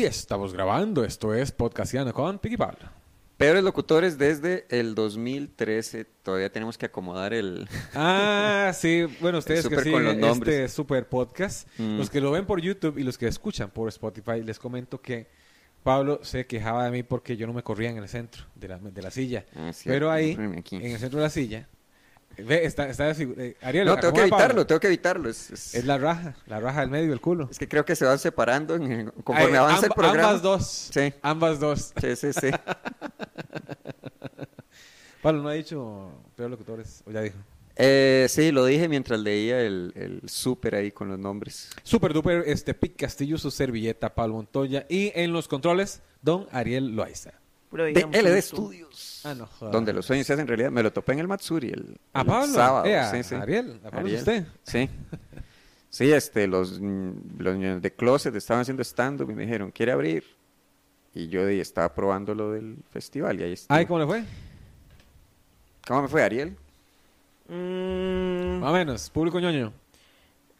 Y estamos grabando, esto es Podcastiano con Piqui Pablo. Peores locutores desde el 2013. Todavía tenemos que acomodar el. Ah, sí. Bueno, ustedes que los siguen nombres. este super podcast, Mm. los que lo ven por YouTube y los que escuchan por Spotify, les comento que Pablo se quejaba de mí porque yo no me corría en el centro de la, de la silla. Ah, Pero ahí, en el centro de la silla, ve, está, está eh, Ariel, No, tengo que evitarlo, tengo que evitarlo. Es, es- Es la raja, la raja del medio, el culo. es que creo que se van separando en- conforme Ay, avanza el amb- programa. Ambas dos. Sí. Ambas dos. Sí, sí, sí. Pablo no ha dicho peor locutores, o ya dijo. Eh, sí, lo dije mientras leía el, el súper ahí con los nombres. Super duper, este Pic Castillo, su servilleta, Pablo Montoya. Y en los controles, don Ariel Loaiza. Pura De LD. Studios. Ah, no, joder. Donde los sueños se hacen realidad. Me lo topé en el Matsuri el, A el Pablo. sábado. Eh, a- sí, sí. Ariel, a Pablo es Ariel. usted. Sí. Sí, este, los, mm, los niños de Closet estaban haciendo stand-up y me dijeron, ¿quiere abrir? Y yo estaba probando lo del festival y ahí. Ay, ¿cómo le fue? ¿Cómo me fue, Ariel? Mm, Más o menos, público ñoño.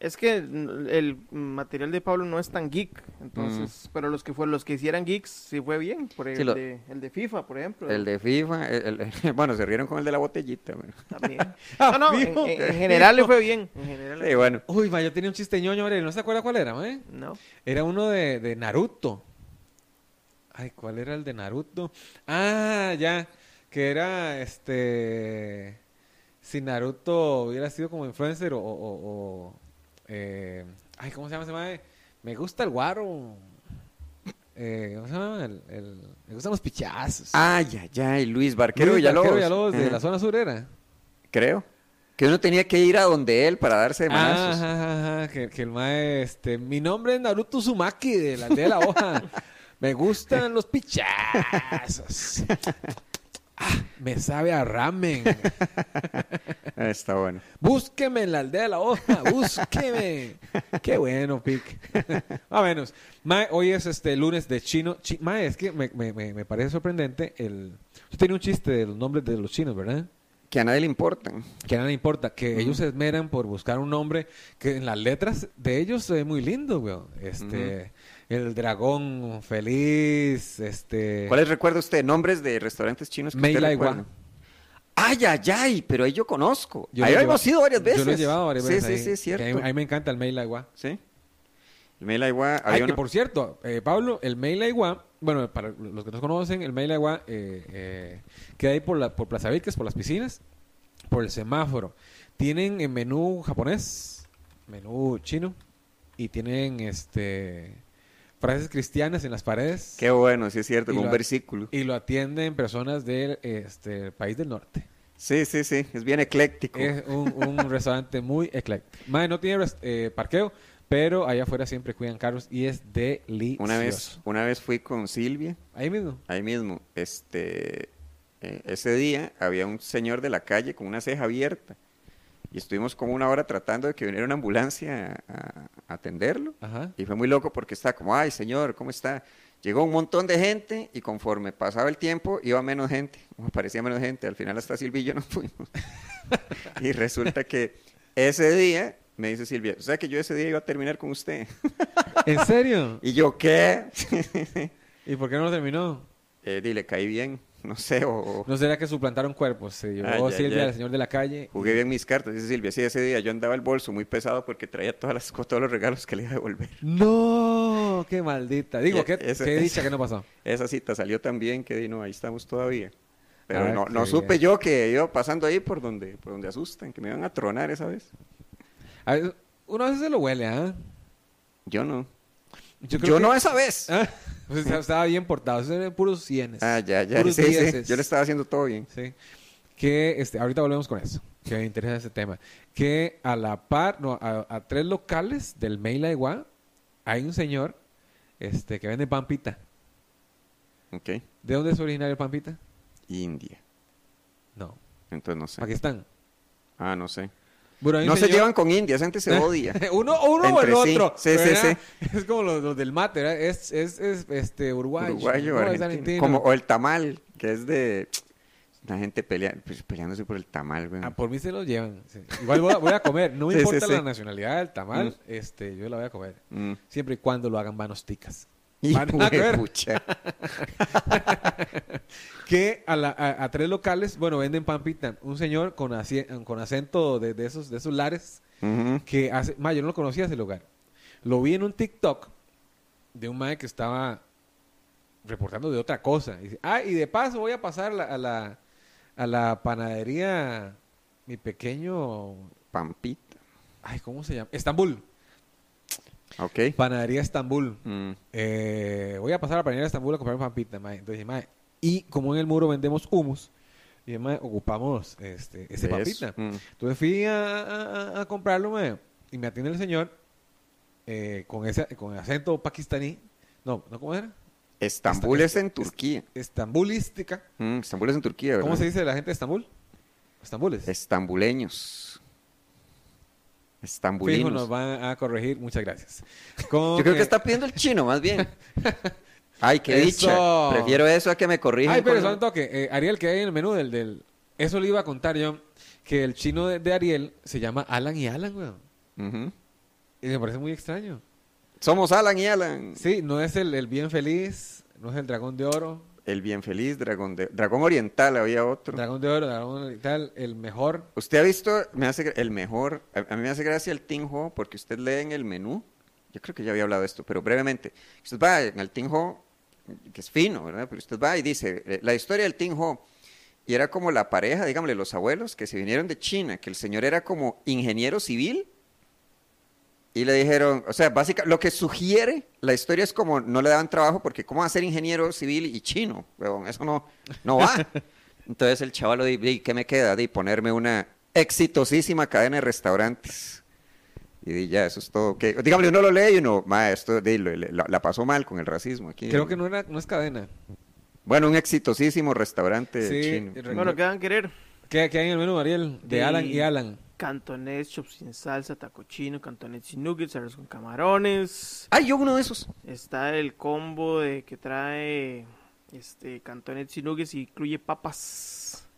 Es que el material de Pablo no es tan geek, entonces, pero los que fueron los que hicieran geeks sí fue bien, por el, Sí, lo- de, el de FIFA, por ejemplo. El de FIFA, el- el- bueno, se rieron con el de la botellita. bueno. También. Ah, No, no, en, fijo. en- en general le fue bien. En general Sí, fue bueno. Uy, ma, yo tenía un chiste ñoño. ¿No se acuerda cuál era, eh? bien. No. Era uno de, de Naruto. Ay, ¿cuál era el de Naruto? Ah, ya. Que era este. Si Naruto hubiera sido como influencer o. o- o- o, eh, ay, ¿cómo se llama ese mae? Me gusta el guaro. Eh, ¿Cómo se llama? El, el- me gustan los pichazos. Ay, ay, ay, Luis Barquero Luis Villalobos. Barquero Villalobos de Ajá. la zona sur era. Creo. Que uno tenía que ir a donde él para darse de manazos. Ajá, ajá, ajá, que, que el mae, este, mi nombre es Naruto Uzumaki de la aldea de la hoja. Me gustan los pichazos. Ah, me sabe a ramen. Está bueno. Búsqueme en la aldea de la hoja, búsqueme. Qué bueno, Pic. Más menos. Mae, hoy es este lunes de chino. Chi- Mae, es que me, me- me- parece sorprendente el... Usted tiene un chiste de los nombres de los chinos, ¿verdad? Que a nadie le importan. Que a nadie le importa, que ellos se esmeran por buscar un nombre que en las letras de ellos se ve muy lindo, weón. Este, el dragón feliz, este... ¿Cuáles recuerda usted? Nombres de restaurantes chinos que Mei usted. Ay, ay, ay, pero ahí yo conozco. Yo ahí hemos ido varias veces. Yo lo he llevado varias sí, veces Sí, ahí, sí, es A cierto. mí, a mí me encanta el Mei Lai Gua. Sí. El Mei Lai Gua, Ay, que por cierto, eh, Pablo, el Mei Lai Gua, bueno, para los que no conocen, el Mei Lai Gua eh, eh, queda ahí por, la, por Plaza por las piscinas, por el semáforo. Tienen en menú japonés, menú chino, y tienen este frases cristianas en las paredes. Qué bueno, sí es cierto, con un lo- versículo. Y lo atienden personas del este, país del norte. Sí, sí, sí, es bien ecléctico. Es un, un restaurante muy ecléctico. Mae, no tiene eh, parqueo, pero allá afuera siempre cuidan carros y es delicioso. Una vez, una vez fui con Silvia, Ahí mismo. ahí mismo, este, eh, ese día había un señor de la calle con una ceja abierta y estuvimos como una hora tratando de que viniera una ambulancia a, a atenderlo Ajá. y fue muy loco porque estaba como, ay señor, ¿cómo está? Llegó un montón de gente y conforme pasaba el tiempo iba menos gente, aparecía menos gente, al final hasta Silvia y yo nos fuimos. y resulta que ese día, me dice Silvia, o sea que yo ese día iba a terminar con usted. ¿En serio? y yo, ¿qué? ¿Y por qué no lo terminó? eh, dile, caí bien, no sé, o, ¿No será que suplantaron cuerpos? Se llevó Ay, ay, Silvia al señor de la calle. jugué bien mis cartas, dice Silvia. Sí, ese día yo andaba el bolso muy pesado porque traía todas las, todos los regalos que le iba a devolver. ¡No! ¡Qué maldita! Digo, Eh, qué, esa- qué esa- dicha que no pasó. Esa cita salió tan bien que no, ahí estamos todavía. Pero Ah, no, no supe yo que iba pasando ahí por donde, por donde asustan, que me iban a tronar esa vez. A ver, uno a veces se lo huele, ¿ah? Yo no. Yo, Yo, creo que- no esa vez. Ah, pues estaba- bien portado. Esos eran puros cienes. Ah, ya, ya. Puros Sí, sí. Yo le estaba haciendo todo bien. Sí. Que este, ahorita volvemos con eso. Que me interesa ese tema. Que a la par, no, a, a tres locales del Meila Iguá, hay un señor este, que vende pampita. Ok. ¿De dónde es originario el pampita? India. No. Entonces no sé. Pakistán. Ah, no sé. No se llevan con India, esa gente se odia. uno uno o el sí. otro. Sí, sí, ¿verdad? Es como los, los del mate, ¿verdad? Es, es, es este, uruguayo. Uruguayo, no, es. Como, o el tamal, que es de la gente pelea, pues, peleándose por el tamal, güey. Ah, por mí se los llevan. sí. Igual voy a, voy a comer. No me Sí, sí, importa sí. la nacionalidad del tamal. Mm. este, yo la voy a comer. Mm. Siempre y cuando lo hagan manos ticas. Y Van a ver. pucha. que a, la- a- a tres locales, bueno, venden pan pita. Un señor con, con acento de, de esos, de esos lares que hace, ma, yo no lo conocía ese lugar. Lo vi en un TikTok de un mae que estaba reportando de otra cosa. Y dice, ah, y de paso voy a pasar la- a la, a la panadería, mi pequeño, Pampita. ay, ¿cómo se llama? Estambul. Ok. Panadería Estambul. Mm. Eh, voy a pasar a la panadería de Estambul a comprar un pampita, mae. Entonces, dije, mae, y como en el muro vendemos humus, y mae, ocupamos este, ese ¿Ves? pampita. Mm. Entonces fui a, a- a comprarlo, mae, y me atiende el señor eh, con ese con acento pakistaní. No, ¿no cómo era? Estambul Esta- es en Turquía. Estambulística. Mm, Estambul es en Turquía, ¿verdad? ¿Cómo se dice la gente de Estambul? Estambules. Estambuleños. Fijo, Estambulinos. nos van a corregir. Muchas gracias. Yo creo que está pidiendo el chino, más bien. Ay, qué Eso. dicha. Prefiero eso a que me corrijan. Ay, pero solo un toque. Eh, Ariel, que hay en el menú del, del... Eso le iba a contar yo. Que el chino de, de Ariel se llama Alan y Alan, weón. Ujú. Y me parece muy extraño. Somos Alan y Alan. Sí, no es el, el bien feliz, no es el dragón de oro. El bien feliz, dragón, de... dragón oriental, había otro. Dragón de oro, dragón y tal, el mejor. Usted ha visto, me hace el mejor, a, mí me hace gracia el Ting Ho porque usted lee en el menú, yo creo que ya había hablado de esto, pero brevemente, usted va en el Ting Ho, que es fino, ¿verdad? Pero usted va y dice, eh, la historia del Ting Ho, y era como la pareja, digámosle, los abuelos que se vinieron de China, que el señor era como ingeniero civil, y le dijeron, o sea, básicamente, lo que sugiere la historia es como no le daban trabajo porque cómo va a ser ingeniero civil y chino, eso no, no va. Entonces el chaval dice, "Di, ¿qué me queda? De ponerme una exitosísima cadena de restaurantes. Y di, ya, eso es todo. Que, dígame, uno lo lee y uno, ma, esto di, lo- la, la pasó mal con el racismo aquí. Creo que no, era, no es cadena. Bueno, un exitosísimo restaurante Sí, chino. Bueno, ¿qué van a querer? ¿Qué, qué hay en el menú, Ariel? De De- Alan y Alan. Cantonés, chops sin salsa, taco chino, cantonés sin nuggets, arroz con camarones. ¡Ay, yo uno de esos! Está el combo de que trae este cantonés sin nuggets y incluye papas.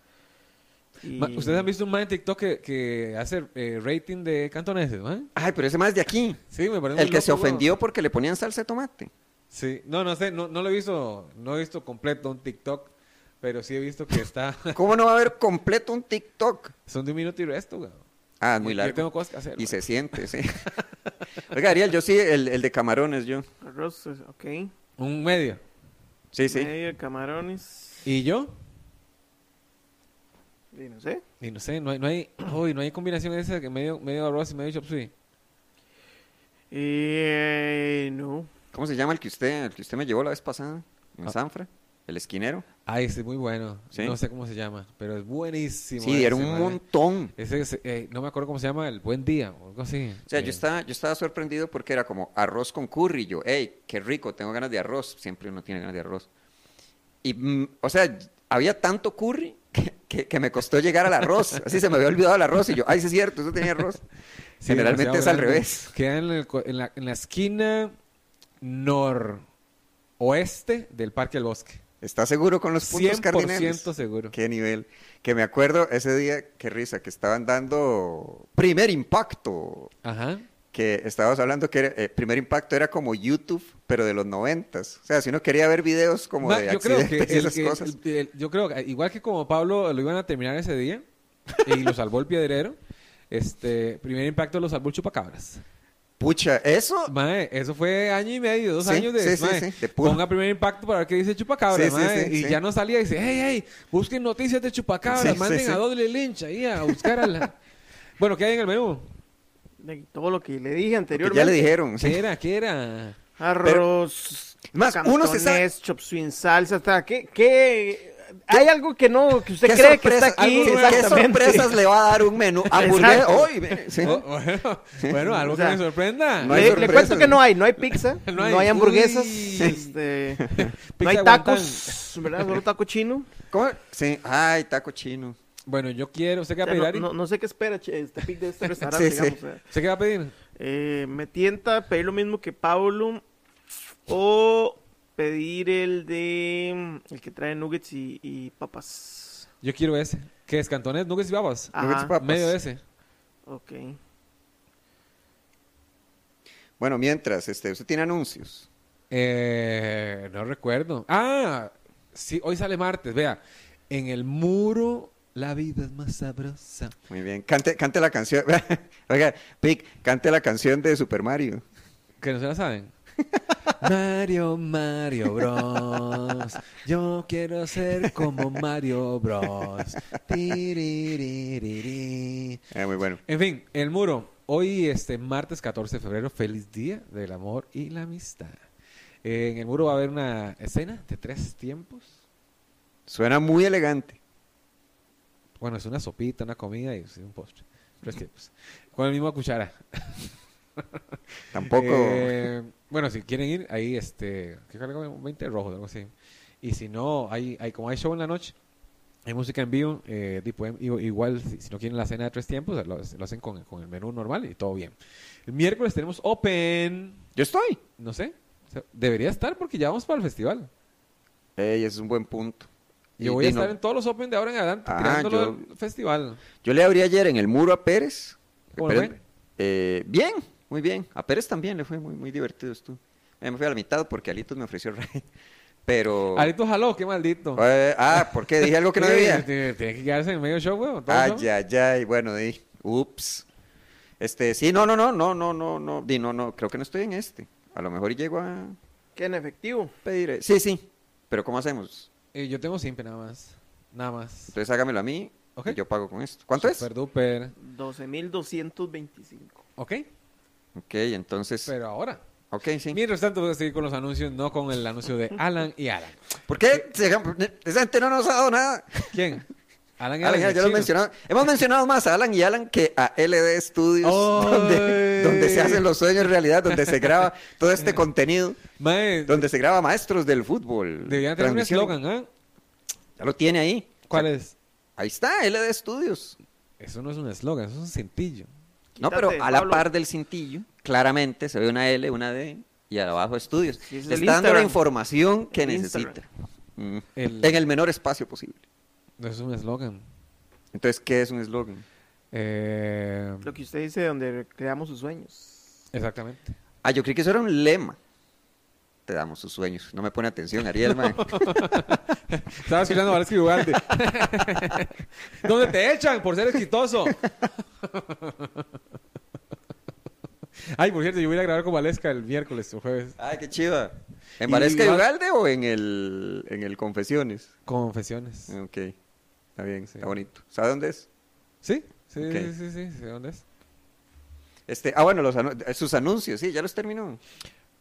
Y- ¿Ustedes han visto un man en TikTok que, que hace eh, rating de cantoneses, man? Ay, pero ese más de aquí. Sí, me parece El que se loco, ofendió porque le ponían salsa de tomate. Sí, no, no sé, no, no lo he visto, no he visto completo un TikTok, pero sí he visto que está, ¿Cómo no va a haber completo un TikTok? son de un minuto y resto, weón. Ah, es muy largo. Yo tengo cosas que hacer. Y se siente, sí. Oiga, Ariel, yo sí, el, el de camarones, yo. Arroz, es- ok. Un medio. Sí, sí. Medio de camarones. ¿Y yo? Y no sé. Y no sé, no hay, no hay, uy, no hay combinación esa que medio, medio arroz y medio chop suey. Eh, no. ¿Cómo se llama el que usted, el que usted me llevó la vez pasada? En Ah. Sanfra. El esquinero. Ay, ese es muy bueno. ¿Sí? No sé cómo se llama, pero es buenísimo. Sí, era ese, un montón. Ese, es, eh, no me acuerdo cómo se llama, el Buen Día o algo así. O sea, Eh, yo estaba, yo estaba sorprendido porque era como arroz con curry. Yo, hey, qué rico, tengo ganas de arroz. Siempre uno tiene ganas de arroz. Y, mm, o sea, había tanto curry que, que- que me costó llegar al arroz. Así se me había olvidado el arroz. Y yo, ay, sí es cierto, eso tenía arroz. sí, Generalmente es al revés. Queda en, el en la, en la esquina noroeste del Parque del Bosque. ¿Estás seguro con los puntos 100% cardinales? seguro. Qué nivel. Que me acuerdo ese día, qué risa, que estaban dando primer impacto. Ajá. Que estábamos hablando que era- eh, primer impacto era como YouTube, pero de los noventas. O sea, si uno quería ver videos como Ma, de yo creo que, el esas cosas. el- yo creo que igual que como Pablo lo iban a terminar ese día y lo salvó el piedrero, este primer impacto lo salvó el chupacabras. Pucha, eso. Mae, eso fue año y medio, dos Sí, años de, sí, sí, mae, sí, de ponga primer impacto para ver qué dice mae, sí, y sí. ya no salía y dice, hey, hey, busquen noticias de sí, manden sí. a doble lynch ahí a buscar a la... bueno, ¿qué hay en el menú? De todo lo que le dije anteriormente. ya le dijeron. sí. ¿Qué era? ¿Qué era? Arroz. Más, uno se sabe- chop salsa. está- ¿Qué, qué? Hay algo que no, que usted ¿Qué, cree que está aquí. algo- qué sorpresas le va a dar un menú? Hamburguesa. Exacto. Hoy, sí. Oh, bueno, bueno, algo O sea, que me sorprenda. no le, cuento que no hay, no hay pizza, No no hay. hamburguesas, Uy. este, no hay tacos, ¿verdad? Solo taco chino. ¿Cómo? Sí, ay, taco chino. Bueno, yo quiero, ¿usted qué O va a pedir, no, Ari? no- no sé qué espera che, este pic de este restaurante, Sí, sí. digamos. o sea. ¿Usted qué va a pedir? Eh, me tienta pedir lo mismo que Pablo o pedir el de el que trae nuggets y, y papas. Yo quiero ese. ¿Qué es? ¿Cantones, nuggets y babas? Ajá. Nuggets y papas. Medio de ese. Ok. Bueno, mientras, este, usted tiene anuncios. Eh, no recuerdo. Ah, sí, hoy sale martes. Vea, en el muro la vida es más sabrosa. Muy bien. Cante, cante la canción. Oiga, Pic, cante la canción de Super Mario. Que no se la saben. Mario, Mario Bros. Yo quiero ser como Mario Bros. Ah, muy bueno. En fin, el muro. Hoy, este martes 14 de febrero, feliz día del amor y la amistad. Eh, en el muro va a haber una escena de tres tiempos. Suena muy elegante. Bueno, es una sopita, una comida y un postre. Tres tiempos. Con la misma cuchara. Tampoco. Eh, bueno, si quieren ir, ahí este, ¿qué cargo? 20 rojos, algo así. Y si no, hay, hay como hay show en la noche, hay música en vivo, eh, pueden- i- igual si, si no quieren la cena de tres tiempos, lo, lo hacen con, con el menú normal y todo bien. El miércoles tenemos Open, Yo estoy. no sé, o sea, debería estar porque ya vamos para el festival. Ey, es un buen punto. Y- Yo voy a y no- estar en todos los Open de ahora en adelante, Ah, yo- del festival. Yo le abrí ayer en el muro a Pérez. Eh, bien, muy bien. A Pérez también le fue muy, muy divertido esto. Eh, me fui a la mitad porque Alitos me ofreció rey. Pero. Alito jaló, qué maldito. Eh, ah, ¿por qué? Dije algo que no debía. Tiene que quedarse en medio show, weón. Ay, ay, ay. Bueno, di. Ups. Este, sí, no, no, no, no, no, no, no. Di, no, no. Creo que no estoy en este. A lo mejor llego a ¿Qué en efectivo? pedir. eh, Sí, sí. Pero ¿cómo hacemos? Eh, yo tengo simple nada más. Nada más. Entonces hágamelo a mí Ok. y yo pago con esto. ¿Cuánto es? Super duper. 12.225. Ok, Ok, entonces. pero ahora. Ok, sí. Mientras tanto, voy a seguir con los anuncios, no con el anuncio de Alan y Alan. ¿Por qué? Esa gente no nos ha dado nada. ¿Quién? Alan y Alan, ya, lo mencionado. Hemos mencionado más a Alan y Alan que a LD Studios, donde, ¡Ay! donde se hacen los sueños realidad, donde se graba todo este contenido, Mae, donde se graba maestros del fútbol. deberían tener un eslogan, ¿ah? Ya lo tiene ahí. ¿Cuál O sea, es? Ahí está, LD Studios. Eso no es un eslogan, eso es un cintillo. No, pero a la Pablo. par del cintillo, claramente se ve una L, una D y abajo estudios. Sí, ese es Le está dando la información que El necesita. Mm. El- En el menor espacio posible. No es un eslogan. Entonces, ¿qué es un eslogan? Eh, Lo que usted dice, donde creamos sus sueños. exactamente. Ah, yo creí que eso era un lema. Te damos sus sueños. No me pone atención, Ariel, mae. Estaba escuchando a Valesky Ugalde. ¿Dónde te echan por ser exitoso? Ay, por cierto, yo voy a grabar con Valesca el miércoles o jueves. Ay, qué chiva. ¿En Y Valesca y Ugalde o en el, en el Confesiones? Confesiones. Ok, está bien, Sí. está bonito. ¿Sabe dónde es? ¿Sí? Sí, sí, sí, sí, sí, ¿Dónde es? Este, ah, bueno, los anu- sus anuncios, sí, ya los terminó.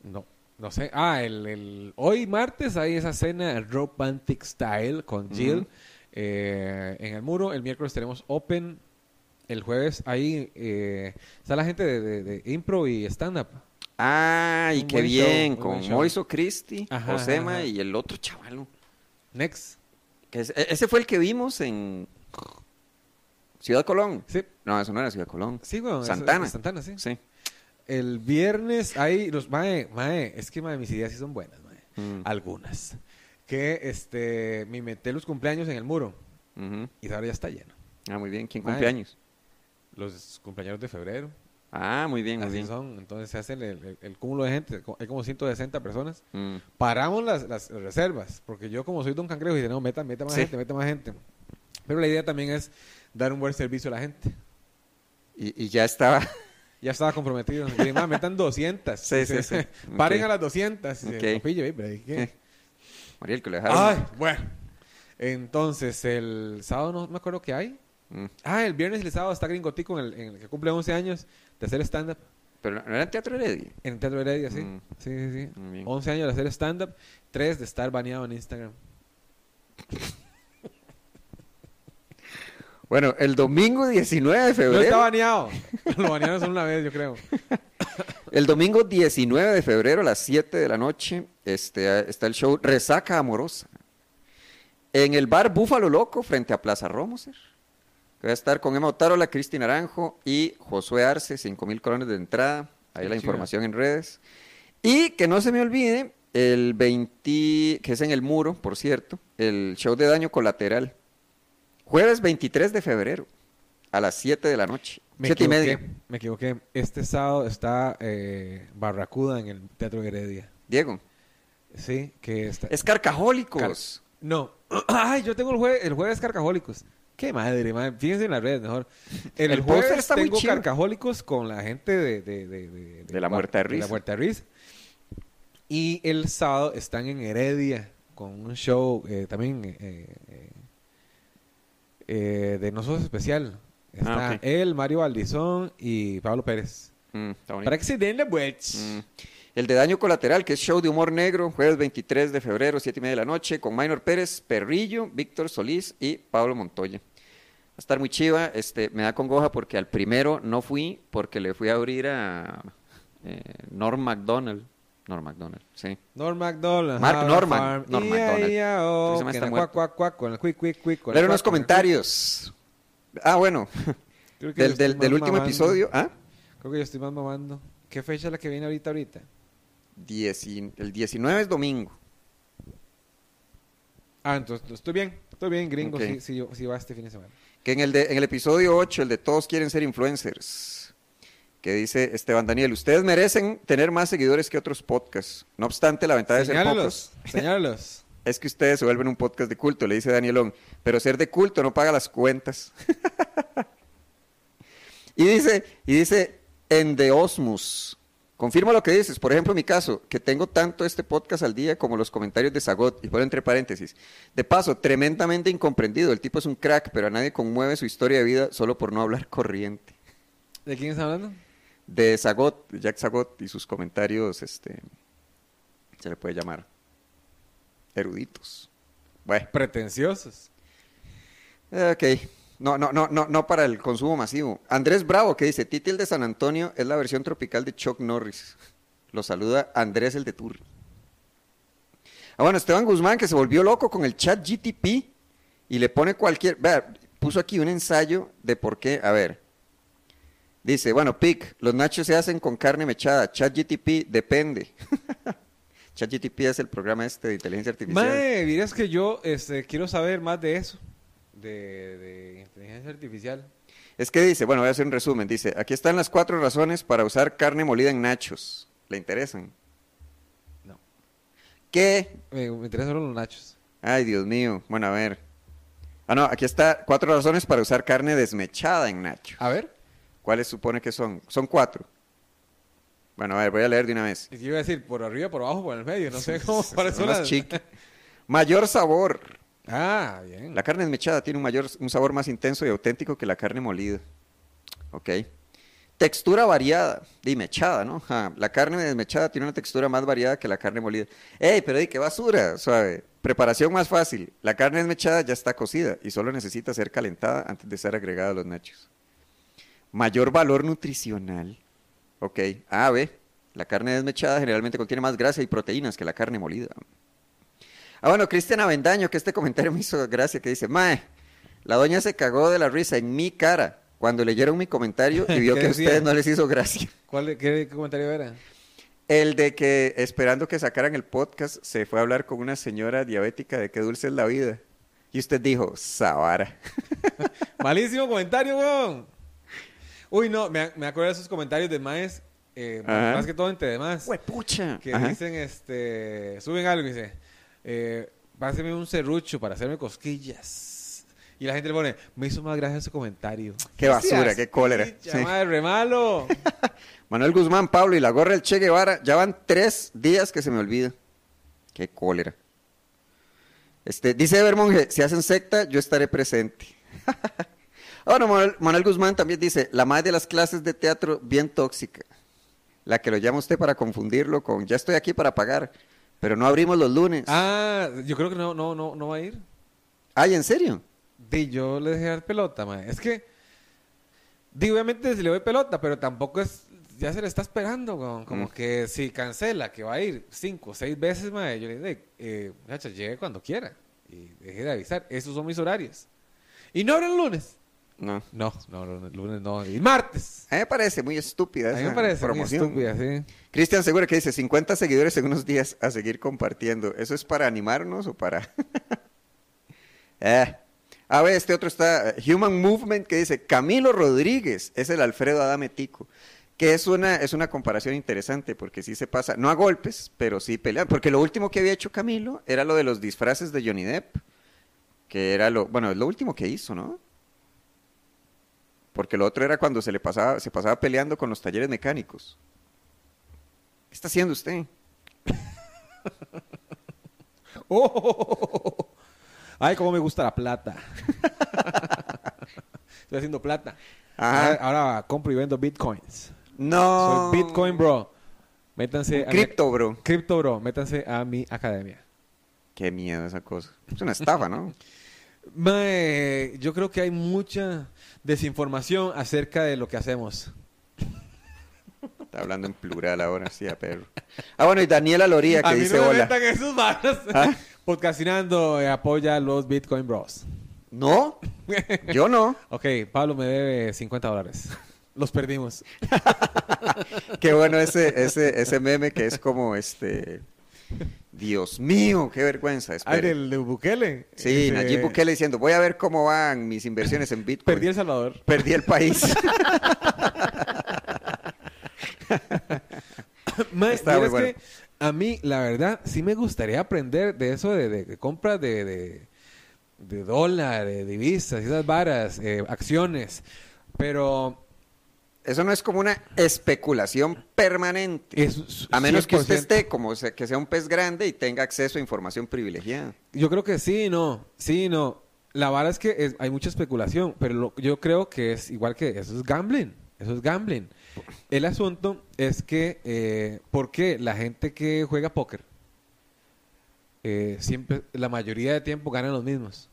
No, no sé. Ah, el, el- hoy martes hay esa cena Romantic Style con Jill eh, en el muro. El miércoles tenemos Open. El jueves ahí eh, está la gente de, de- de impro y stand-up. Ay, Un qué show, bien, con. Moiso Cristi, Ajá, Josema ajá. y el otro chavalo. Next. Que es- e- ese fue el que vimos en Ciudad Colón. Sí, No, eso no era Ciudad Colón. sí, bueno. Santana. Santana, sí. Sí. El viernes hay los mae, mae, es que mae, mis ideas sí son buenas, mae. Mm. Algunas. Que este me inventé los cumpleaños en el muro y ahora ya está lleno. Ah, muy bien. ¿Quién Mae. cumpleaños? Los cumpleaños de febrero. Ah, muy bien, muy Así bien. son. Entonces se hace el, el- el cúmulo de gente. Hay como 160 personas. Mm. Paramos las, las reservas. Porque yo, como soy Don Cangrejo, dije, no, meta, meta más Sí. gente, meta más gente. Pero la idea también es dar un buen servicio a la gente. Y, y ya estaba. Ya estaba comprometido. Y dije, "Ma, metan 200. Sí, sí, sí. Paren Ok. a las 200. Y dice, Ok. "No, pille, ve, pero ¿y qué?". Mariel, que lo dejaron. Ay, bueno. Entonces, el sábado no me acuerdo qué hay. Mm. Ah, el viernes y el sábado está Gringotico en el, en el que cumple 11 años de hacer stand-up Pero no era en Teatro Heredia. en el Teatro Heredia, sí. Mm. Sí, sí, sí. Muy bien. 11 años de hacer stand-up, 3 de estar baneado en Instagram. Bueno, el domingo 19 de No está febrero. baneado. Lo banearon solo una vez, yo creo. El domingo 19 de febrero a las 7 de la noche este, está el show Resaca Amorosa. En el bar Búfalo Loco frente a Plaza Romoser. Que Va a estar con Emma Otárola, Cristi Naranjo y Josué Arce, 5 mil colones de entrada. Ahí Qué la información en redes. Y que no se me olvide, el 20, que es en el muro, por cierto, el show de daño colateral. Jueves 23 de febrero a las 7 de la noche. Me 7 y media. me equivoqué. Este sábado está eh, Barracuda en el Teatro Heredia. Diego. Sí, que está... Es Carcajólicos. No. Ay, yo tengo el jueves, el jueves Carcajólicos. Qué madre, madre. Fíjense en las redes mejor. En el, El póster jueves está muy tengo chido. Carcajólicos con la gente de... De, de, de, De la Muerta de De Risa. la Muerta de Risa. Y el sábado están en Heredia con un show eh, también eh, eh, de Nosotros Especial. Está Ah, él, Mario Valdizón y Pablo Pérez. Mm. Para que se den la vuelta. Mm. El de Daño Colateral, que es show de humor negro, jueves 23 de febrero, 7 y media de la noche, con Minor Pérez, Perrillo, Víctor Solís y Pablo Montoya. Va a estar muy chiva, este, me da congoja porque al primero no fui, porque le fui a abrir a eh, Norm MacDonald. Norm MacDonald, sí. Norm MacDonald. Mark Norman, Norm ia, oh, Leer unos comentarios. Ah, bueno, Creo que yo del, del, último mamando. episodio. ¿Ah? Creo que yo estoy más mamando. ¿Qué fecha es la que viene ahorita, ahorita? Dieci- el 19 es domingo. Ah, entonces estoy bien. Estoy bien, gringo. Sí, yo- sí va este fin de semana. Que en el, de- en el episodio 8, el de Todos quieren ser influencers, que dice Esteban Daniel, ustedes merecen tener más seguidores que otros podcasts. No obstante, la ventaja de ser pocos Señálalos. es que ustedes se vuelven un podcast de culto, le dice Danielón. Pero ser de culto no paga las cuentas. y dice, y dice Endeosmus. Confirma lo que dices. Por ejemplo, en mi caso, que tengo tanto este podcast al día como los comentarios de Zagot, y pone entre paréntesis. De paso, tremendamente incomprendido. El tipo es un crack, pero a nadie conmueve su historia de vida solo por no hablar corriente. ¿De quién está hablando? De Zagot, de Jack Zagot y sus comentarios, este, se le puede llamar eruditos. Bueno. Pretenciosos. Ok. No, no, no, no, no para el consumo masivo. Andrés Bravo que dice, Titi el de San Antonio es la versión tropical de Chuck Norris. Lo saluda Andrés el de Turri. Ah, bueno, Esteban Guzmán que se volvió loco con el chat GTP y le pone cualquier... Vea, puso aquí un ensayo de por qué... A ver. Dice, bueno, Pic, los nachos se hacen con carne mechada. Chat GTP depende. Chat GTP es el programa este de inteligencia artificial. Mae, miras que yo este, quiero saber más de eso. De, de inteligencia artificial. Es que dice, bueno, voy a hacer un resumen. Dice, aquí están las cuatro razones para usar carne molida en nachos. ¿Le interesan? No. ¿Qué? Me, me interesan solo los nachos. Ay, Dios mío. Bueno, a ver. Ah, no, aquí está cuatro razones para usar carne desmechada en nacho. A ver. ¿Cuáles supone que son? Son cuatro. Bueno, a ver, voy a leer de una vez. Y yo iba a decir por arriba, por abajo, por el medio. No sé cómo. cuáles son las-. Mayor sabor. Ah, bien. La carne desmechada tiene un mayor, un sabor más intenso y auténtico que la carne molida. Ok. Textura variada. Di mechada, ¿no? Ja, La carne desmechada tiene una textura más variada que la carne molida. ¡Ey, pero di qué basura! Suave. Preparación más fácil. La carne desmechada ya está cocida y solo necesita ser calentada antes de ser agregada a los nachos. Mayor valor nutricional. Ok. A, B. La carne desmechada generalmente contiene más grasa y proteínas que la carne molida. Ah, bueno, Cristian Avendaño, que este comentario me hizo gracia, que dice, Mae, la doña se cagó de la risa en mi cara cuando leyeron mi comentario y vio ¿Qué que a ustedes no les hizo gracia. ¿Cuál, qué, qué comentario era? El de que esperando que sacaran el podcast se fue a hablar con una señora diabética de qué dulce es la vida. Y usted dijo, Sabara. Malísimo comentario, weón. Uy, no, me, me acuerdo de esos comentarios de Maes, eh, más que todo entre demás, pucha! que dicen, este, suben algo y dice, eh, páseme un serrucho para hacerme cosquillas. Y la gente le pone, me hizo más gracia ese comentario. Qué basura, qué cólera. Sí. Sí. Madre, re malo. Manuel Guzmán, Pablo y la gorra del Che Guevara, ya van tres días que se me olvida. Qué cólera. Este, dice Ever Monge, si hacen secta, yo estaré presente. Ahora, Manuel, Manuel Guzmán también dice, la madre de las clases de teatro, bien tóxica. La que lo llama usted para confundirlo con, ya estoy aquí para pagar, pero no abrimos los lunes. ah, yo creo que no, no, no, no va a ir. Ay, ¿en serio? Di, yo le dejé dar pelota, mae. Es que, di, obviamente si le doy pelota, pero tampoco es, ya se le está esperando, weón. Como Mm. que si cancela, que va a ir cinco o seis veces, mae, yo le digo, eh, muchacha, llegue cuando quiera. Y deje de avisar. Esos son mis horarios. Y no abren lunes. No. No, no, lunes, no. Y martes. A mí me parece muy estúpida A mí me parece muy promoción. estúpida, sí. Cristian Segura que dice 50 seguidores en unos días a seguir compartiendo. ¿Eso es para animarnos o para...? Eh. A ver, este otro está, eh, Human Movement, que dice, Camilo Rodríguez es el Alfredo Adame Tico. Que es una, es una comparación interesante, porque sí se pasa, no a golpes, pero sí pelear. Porque lo último que había hecho Camilo era lo de los disfraces de Johnny Depp, que era lo, bueno, es lo último que hizo, ¿no? Porque lo otro era cuando se le pasaba, se pasaba peleando con los talleres mecánicos. ¿Qué está haciendo usted? ¡Oh! Ay, cómo me gusta la plata. Estoy haciendo plata. Ajá. Ahora, ahora compro y vendo bitcoins. No. Soy Bitcoin Bro. Métanse a mi- Cripto, bro. Crypto Bro. Métanse a mi academia. Qué miedo esa cosa. Es una estafa, ¿no? Mae, yo creo que hay mucha desinformación acerca de lo que hacemos. Está hablando en plural ahora, sí, a perro. Ah, bueno, y Daniela Loría que a mí dice no me hola. metan esos manos. ¿Ah? Podcastinando eh, apoya a los Bitcoin Bros. No, yo no. Ok, Pablo me debe 50 dólares. Los perdimos. Qué bueno ese, ese, ese meme que es como este. Dios mío, qué vergüenza. Ah, del de Bukele. Sí, Ese- Nayib Bukele diciendo, voy a ver cómo van mis inversiones en Bitcoin. Perdí El Salvador. Perdí el país. Está muy bueno. que a mí, la verdad, sí me gustaría aprender de eso de, de, de compras de, de, de dólar, de divisas, esas varas, eh, acciones. Pero Eso no es como una especulación permanente. es A menos que usted 100%. esté como se- que sea un pez grande y tenga acceso a información privilegiada. Yo creo que sí, no, sí, no. La vara es que es- hay mucha especulación, pero lo- yo creo que es igual que eso es gambling, eso es gambling. El asunto es que, eh, ¿por qué la gente que juega póker eh, siempre, la mayoría de tiempo ganan los mismos?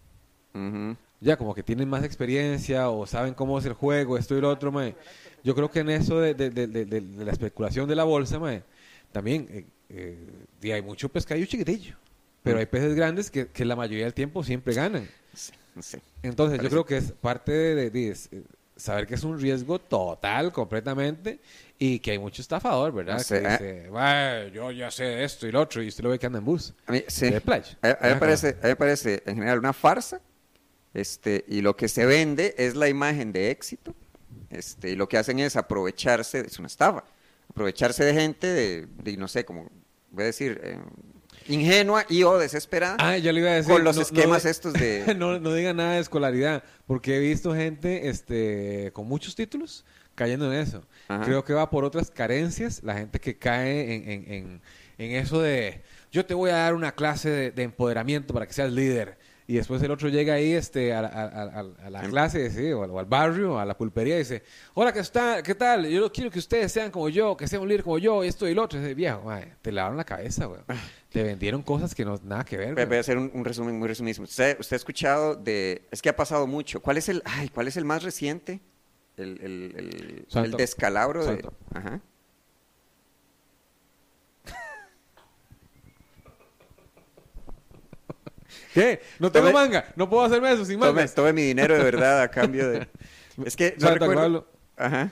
Ya como que tienen más experiencia o saben cómo es el juego, esto y lo otro, mae. Yo creo que en eso de, de- de- de- de- de la especulación de la bolsa, mae, también eh, eh, hay mucho pescadillo chiquitillo. Pero hay peces grandes que, que la mayoría del tiempo siempre ganan. Sí. Entonces, yo creo que es parte de, es, eh, saber que es un riesgo total, completamente, y que hay mucho estafador, ¿verdad? No sé, que dice, "Bueno, yo ya sé esto y lo otro, y usted lo ve que anda en bus. A mí, sí. De playa. A, a mí me parece, a mí me parece en general una farsa. Este, y lo que se vende es la imagen de éxito. Este, y lo que hacen es aprovecharse, es una estafa, aprovecharse de gente de, de, no sé, como voy a decir, eh, ingenua y o desesperada Ah, yo le iba a decir. con los no- esquemas estos de... no, no diga nada de escolaridad, porque he visto gente este, con muchos títulos cayendo en eso. Ajá. Creo que va por otras carencias, la gente que cae en, en- en- en eso de yo te voy a dar una clase de, de empoderamiento para que seas líder. Y después el otro llega ahí este, a, la- a- a- a- a la clase sí, o, al, o al barrio, a la pulpería y dice, hola, ¿qué, está, ¿qué tal? Yo quiero que ustedes sean como yo, que sean un líder como yo, y esto y lo otro. Ese viejo, mae, te lavaron la cabeza, güey. Te vendieron cosas que no nada que ver. Voy a- güey. voy a hacer un, un resumen muy resumísimo. Usted, usted ha escuchado de... Es que ha pasado mucho. ¿Cuál es el, ay, ¿cuál es el más reciente? El, el, el, el descalabro de... Santo. Ajá. ¿Qué? No tengo Tome- manga. No puedo hacerme eso sin Tome, manga. tome mi dinero de verdad a cambio de... Es que no Santa recuerdo... Pablo, Ajá.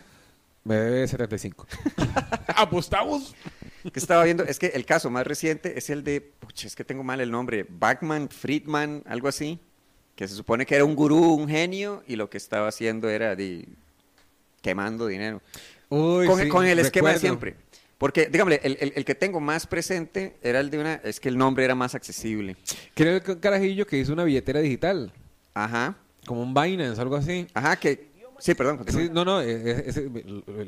Me debe 75. ¿Apostamos? que estaba viendo, es que el caso más reciente es el de, pucha, es que tengo mal el nombre, Bachman, Friedman, algo así, que se supone que era un gurú, un genio, y lo que estaba haciendo era de, quemando dinero. Uy, con, sí, con el esquema de recuerdo. siempre. Porque, dígame, el, el- el que tengo más presente era el de una, es que el nombre era más accesible. Creo que el carajillo que hizo una billetera digital. Ajá, Como un Binance, algo así. ajá, que, sí, perdón. Sí, no, no, eh, eh,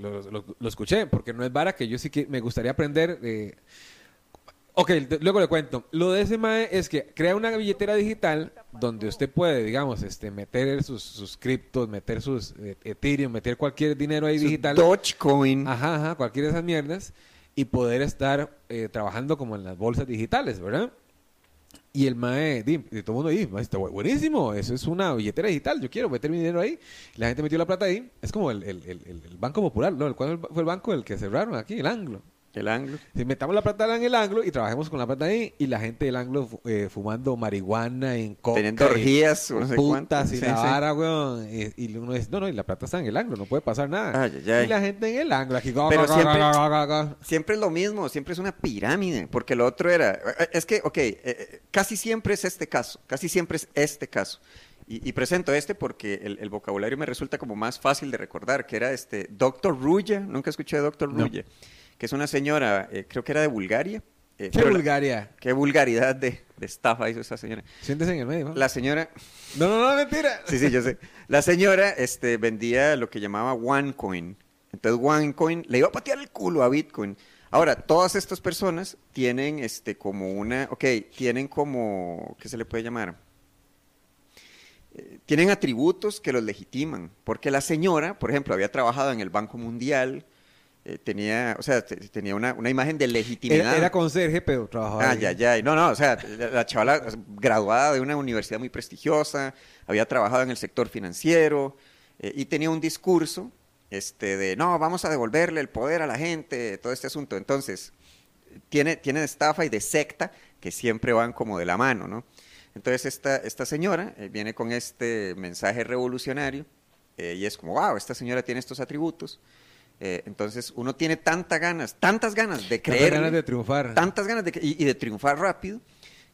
lo escuché, porque no es vara que yo sí que me gustaría aprender. eh. Ok, luego le cuento. Lo de ese MAE es que crea una billetera digital donde usted puede, digamos, este, meter sus, sus criptos, meter sus eh, Ethereum, meter cualquier dinero ahí digital. Dogecoin. Ajá, ajá, cualquiera de esas mierdas. Y poder estar eh, trabajando como en las bolsas digitales, ¿verdad? Y el MAE, di- y todo el mundo "Mae, está bu- buenísimo, eso es una billetera digital, yo quiero meter mi dinero ahí. La gente metió la plata ahí. Es como el, el- el- el- el Banco Popular, ¿no? ¿El cuál fue el banco el que cerraron aquí? El Anglo. El anglo. Si metamos la plata en el Anglo y trabajemos con la plata ahí, y la gente del Anglo eh, fumando marihuana en coca. Teniendo orgías, no sé putas y Sí, la sí. vara, weón. Y, y uno dice, no, no, y la plata está en el Anglo, no puede pasar nada. Ay, ay, ay. Y la gente en el Anglo, aquí, Pero ga, ga, siempre- ga. Siempre es lo mismo, siempre es una pirámide, porque lo otro era, es que, ok, eh, eh, casi siempre es este caso, casi siempre es este caso. Y, y presento este porque el, el vocabulario me resulta como más fácil de recordar, que era este Doctor Ruya, nunca escuché de Doctor No. Que es una señora, eh, creo que era de Bulgaria. eh, Qué la- Bulgaria. qué vulgaridad de, de estafa hizo esa señora. Siéntese en el medio. ¿no? La señora, No, no, no, mentira. sí, sí, yo sé. La señora este, vendía lo que llamaba OneCoin. Entonces OneCoin le iba a patear el culo a Bitcoin. Ahora, todas estas personas tienen este como una, ok, tienen como, ¿qué se le puede llamar? Eh, tienen atributos que los legitiman, porque la señora, por ejemplo, había trabajado en el Banco Mundial, eh, tenía, o sea, te- tenía una, una imagen de legitimidad. Era, era conserje, pero trabajaba. Ah, ahí. ya, ya. No, no, o sea, la, la chavala graduada de una universidad muy prestigiosa, había trabajado en el sector financiero eh, y tenía un discurso este, de, no, vamos a devolverle el poder a la gente, todo este asunto. Entonces, tiene, tiene de estafa y de secta que siempre van como de la mano, ¿no? Entonces, esta, esta señora eh, viene con este mensaje revolucionario eh, y es como, wow, esta señora tiene estos atributos. Eh, entonces, uno tiene tantas ganas, tantas ganas de Tantas creer ganas de triunfar. tantas ganas de y, y de triunfar rápido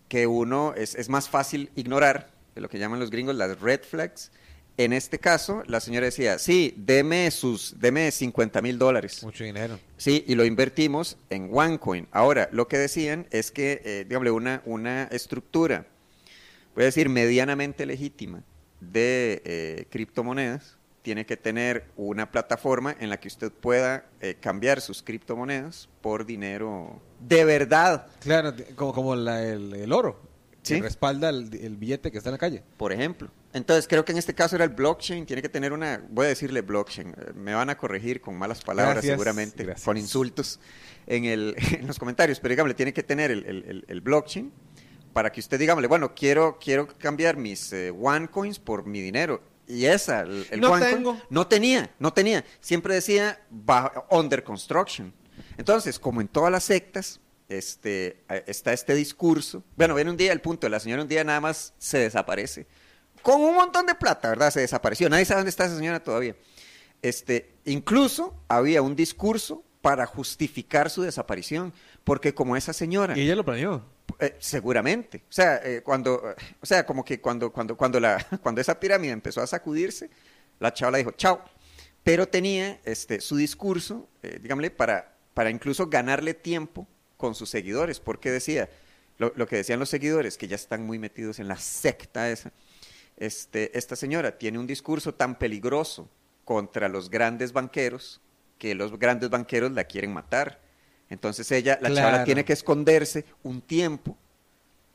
que uno es, es más fácil ignorar lo que llaman los gringos las red flags. En este caso, la señora decía, sí, deme sus, deme 50 mil dólares. Mucho dinero. Sí, y lo invertimos en OneCoin. Ahora, lo que decían es que, eh, una, una estructura, voy a decir, medianamente legítima de eh, criptomonedas, tiene que tener una plataforma en la que usted pueda eh, cambiar sus criptomonedas por dinero de verdad. Claro, como, como la- el, el oro. Sí. Que respalda el, el billete que está en la calle. por ejemplo. Entonces, creo que en este caso era el blockchain, tiene que tener una, voy a decirle blockchain, eh, me van a corregir con malas palabras Gracias, seguramente, gracias. con insultos en, el, en los comentarios, pero dígame, tiene que tener el, blockchain para que usted dígame, bueno, quiero, quiero cambiar mis eh, OneCoins por mi dinero. Y esa, el, el No OneCoin, tengo. no tenía, no tenía. Siempre decía under construction. Entonces, como en todas las sectas, este, eh, está este discurso. Bueno, viene un día el punto, la señora un día nada más se desaparece. Con un montón de plata, ¿verdad? Se desapareció. Nadie sabe dónde está esa señora todavía. Este, incluso había un discurso para justificar su desaparición, porque como esa señora Y ella lo planeó. eh, seguramente. O sea, eh, cuando, eh, o sea, como que cuando, cuando, cuando, la, cuando esa pirámide empezó a sacudirse, la chavala dijo, chao. Pero tenía este, su discurso, eh, dígame, para, para incluso ganarle tiempo con sus seguidores, porque decía, lo, lo que decían los seguidores, que ya están muy metidos en la secta esa, este, esta señora tiene un discurso tan peligroso contra los grandes banqueros que los grandes banqueros la quieren matar. Entonces ella, la chavala Claro. tiene que esconderse un tiempo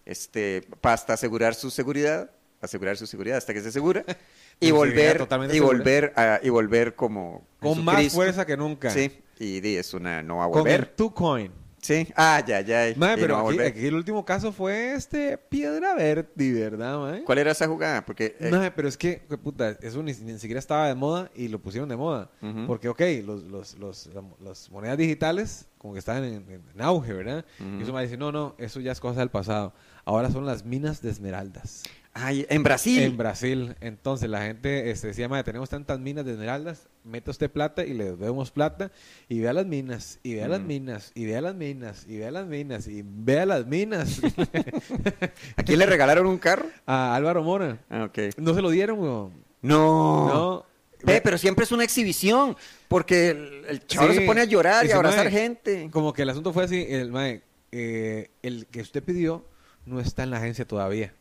este, para hasta asegurar su seguridad, asegurar su seguridad hasta que se asegura y volver y volver a, y volver como Con más fuerza que nunca. Sí, y es una no va a Con el volver. two coin. Sí, ah, ya, ya. Mae, pero no aquí, aquí el último caso fue este Piedra Verde, ¿verdad, mae? ¿Cuál era esa jugada? Porque eh, Mae, pero es que, que puta, eso ni, ni siquiera estaba de moda y lo pusieron de moda. Porque, ok, los, los, los, la- las monedas digitales como que estaban en, en- en auge, ¿verdad? Y eso me dice, no, no, eso ya es cosa del pasado. Ahora son las minas de esmeraldas. ay, en Brasil. En Brasil. Entonces la gente este, decía, madre, tenemos tantas minas de esmeraldas, meta usted plata y le debemos plata y vea las minas, y vea las Mm. minas, y vea las minas, y vea las minas, y vea las minas. ¿A quién le regalaron un carro? A Álvaro Mora. Ah, ok. No se lo dieron, weón. No. No. Ve, pero siempre es una exhibición, porque el, el chaval Sí. se pone a llorar y a abrazar "Mae, gente. Como que el asunto fue así, el, mae, eh, el que usted pidió no está en la agencia todavía.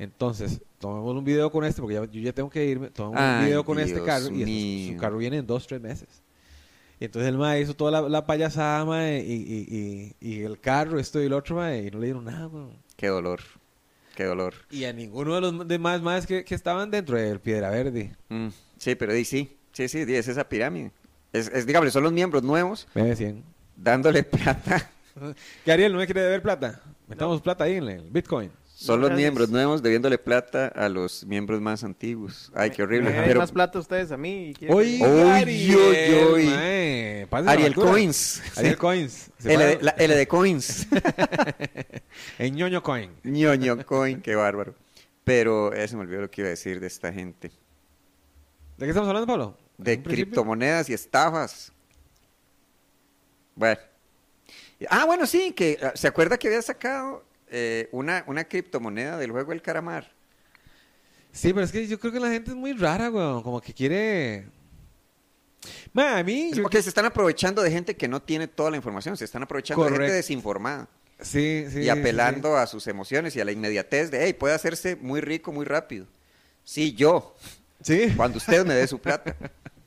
Entonces, tomemos un video con este, porque ya- yo ya tengo que irme, tomemos un Ay, video con este Dios carro, y eso- mío. su carro viene en dos, tres meses. Y entonces el mae hizo toda la, la payasada, mae, y, y, y, y el carro, esto y el otro, mae, y no le dieron nada. Qué dolor, qué dolor. Y a ninguno de los demás más que, que estaban dentro del Piedra Verde. Mm, Sí, pero di, sí, sí, sí, di, es esa pirámide. Es, es, digamos, son los miembros nuevos Me dándole plata. ¿Qué Ariel no me quiere deber plata? Metamos plata ahí en el Bitcoin. Son los miembros nuevos debiéndole plata a los miembros más antiguos. Ay, qué horrible. Me Pero más plata ustedes a mí. quieren- Oye, Uy, Ariel. Coins. Ariel. Coins. L de, Coins. En ñoño coin. ñoño Coin, qué bárbaro. Pero eh, se me olvidó lo que iba a decir de esta gente. ¿De qué estamos hablando, Pablo? De criptomonedas y estafas. Bueno. Ah, bueno, sí, que ah, se acuerda que había sacado eh, una, una criptomoneda del juego del caramar. Sí, pero es que yo creo que la gente es muy rara, weón. Como que quiere. Ma, a mí. Es yo- como que se están aprovechando de gente que no tiene toda la información, se están aprovechando de gente desinformada Sí, sí. y sí, apelando a sus emociones y a la inmediatez de, hey, puede hacerse muy rico muy rápido. Sí, yo, Sí. Sí. cuando usted me dé su plata.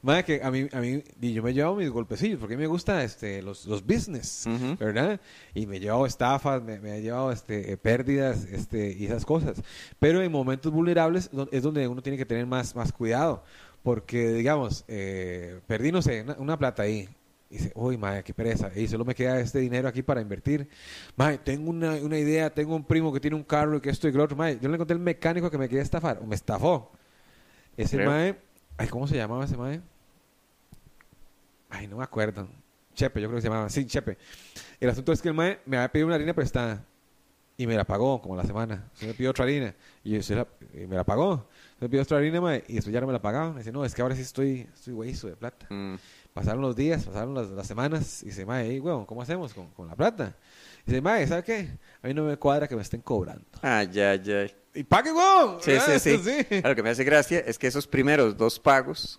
Ma, que a mí, a mí, y yo me llevo mis golpecillos, porque a mí me gusta este, los, los business, Ujú. ¿verdad? Y me he llevado estafas, me, me he llevado este, eh, pérdidas este, y esas cosas. Pero en momentos vulnerables es donde uno tiene que tener más, más cuidado, porque, digamos, eh, perdí, no sé, una, una plata ahí. Y dice, uy, madre, qué pereza. Y solo me queda este dinero aquí para invertir. Madre, tengo una, una idea, tengo un primo que tiene un carro y que esto y que lo otro. Madre, yo le encontré el mecánico que me quería estafar, o me estafó. Ese Creo. Ay, ¿cómo se llamaba ese mae? Ay, no me acuerdo. Chepe, yo creo que se llamaba. Sí, Chepe. El asunto es que el mae me había pedido una harina prestada y me la pagó como la semana. Se me pidió otra harina y, yo se la- y me la pagó. Se me pidió otra harina mae, y después ya no me la pagaba. Me dice, no, es que ahora sí estoy, estoy hueso de plata. Mm. Pasaron los días, pasaron las, las semanas y dice, mae, hey, weón, ¿cómo hacemos con, con la plata? Y dice, mae, ¿sabe qué? A mí no me cuadra que me estén cobrando. Ay, ay, ay. Y pague, weón. Sí, sí, sí. Lo que me hace gracia es que esos primeros dos pagos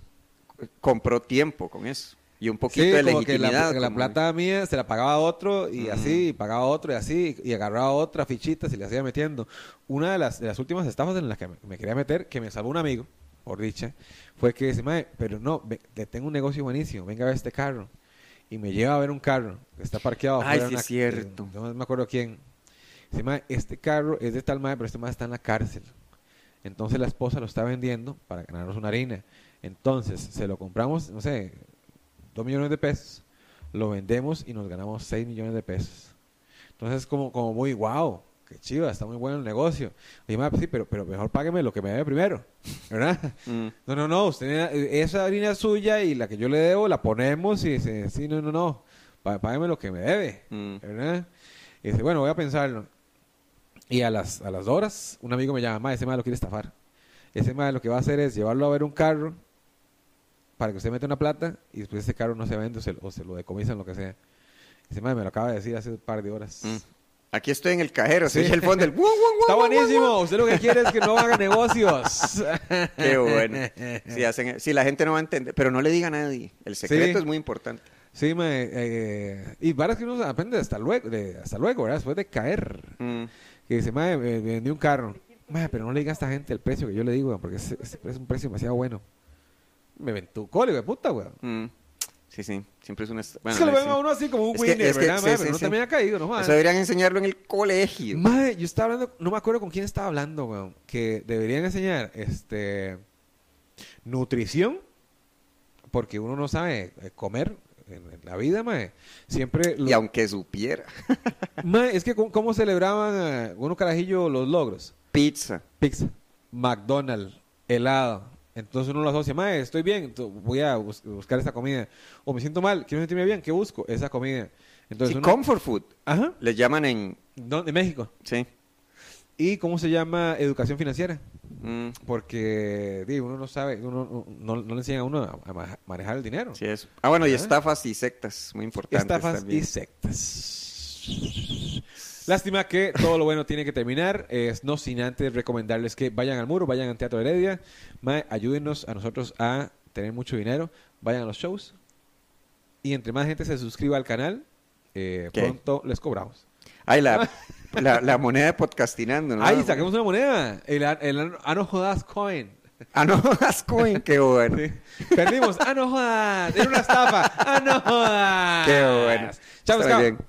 eh, compró tiempo con eso. Y un poquito Sí, de como la, legitimidad. que la como- plata mía se la pagaba a otro y Ujú. así, y pagaba a otro y así, y agarraba otra fichita y le hacía metiendo. Una de las, de las últimas estafas en las que me, me quería meter, que me salvó un amigo, por dicha, fue que dice, mae, pero no, ve- le tengo un negocio buenísimo, venga a ver este carro. Y me lleva a ver un carro que está parqueado Ay, sí una- es cierto. de- no me acuerdo quién. Dice, mae, este carro es de tal mae, pero este mae está en la cárcel. Entonces la esposa lo está vendiendo para ganarnos una harina. Entonces se lo compramos, no sé, dos millones de pesos, lo vendemos y nos ganamos 6 millones de pesos. Entonces como, como muy wow, qué chiva, está muy bueno el negocio. Oye, ma, pues sí, pero, pero mejor págueme lo que me debe primero, ¿verdad? Mm. No, no, no, usted, esa harina es suya y la que yo le debo la ponemos y dice, sí, no, no, no, pá- págueme lo que me debe, Mm. ¿verdad? Y dice, bueno, voy a pensarlo. Y a las, a las horas, un amigo me llama, ma, ese ma lo quiere estafar. Ese ma lo que va a hacer es llevarlo a ver un carro para que usted meta una plata y después ese carro no se vende o se, o se lo decomisan, lo que sea. Ese ma me lo acaba de decir hace un par de horas. Mm. Aquí estoy en el cajero, Sí. soy el fondo del... ¡Wum, wum, wum, Está buenísimo. Usted lo que quiere es que no haga negocios. Qué bueno. Si, hacen, si la gente no va a entender, pero no le diga a nadie. El secreto Sí. es muy importante. Sí, ma, eh, y varas que uno aprende hasta luego, de, hasta luego, ¿verdad? Después de caer. Mm. Que dice, madre, me, vendí un carro. Madre, pero no le diga a esta gente el precio que yo le digo, porque es, un precio demasiado bueno. Me ventucó, le digo, puta, weón. Mm. Sí, sí, siempre es una... est- Bueno, es que lo ven a uno así como un Es que- winner, es que- ¿verdad, sí, madre? sí, Pero no también ha caído, no Eso madre. deberían enseñarlo en el colegio. Madre, yo estaba hablando, no me acuerdo con quién estaba hablando, weón. Que deberían enseñar, este, nutrición, porque uno no sabe eh, comer en, en la vida, madre. Siempre... Y lo- aunque supiera. Mae, es que ¿cómo, celebraban eh, uno carajillo los logros? Pizza. Pizza, McDonald's, helado. Entonces uno lo asocia, mae, estoy bien, voy a bus- buscar esa comida. O me siento mal, quiero sentirme bien, ¿qué busco? Esa comida. Entonces Sí, uno... comfort food. Ajá, Les llaman en... ¿dó- de México. Sí. ¿Y cómo se llama educación financiera? Mm, Porque di, uno no sabe, uno no, no- no le enseña a uno a, ma- manejar el dinero. sí, eso. Ah, bueno, y estafas y sectas, muy importantes Estafas también. y sectas. Lástima que todo lo bueno tiene que terminar. Es no sin antes recomendarles que vayan al muro, vayan al Teatro Heredia. Mae, ayúdenos a nosotros a tener mucho dinero. Vayan a los shows. Y entre más gente se suscriba al canal, eh, pronto les cobramos. Ay, la, la, la moneda de podcastinando, ¿no? ¡Ay, saquemos una moneda! El, el a- ah, jodas coin. Ah, no, Ascoin, qué bueno. Sí. Perdimos. ¡Ah, no jodas! Era una estafa. ¡Ah, no jodas! Qué bueno. Chao, Está.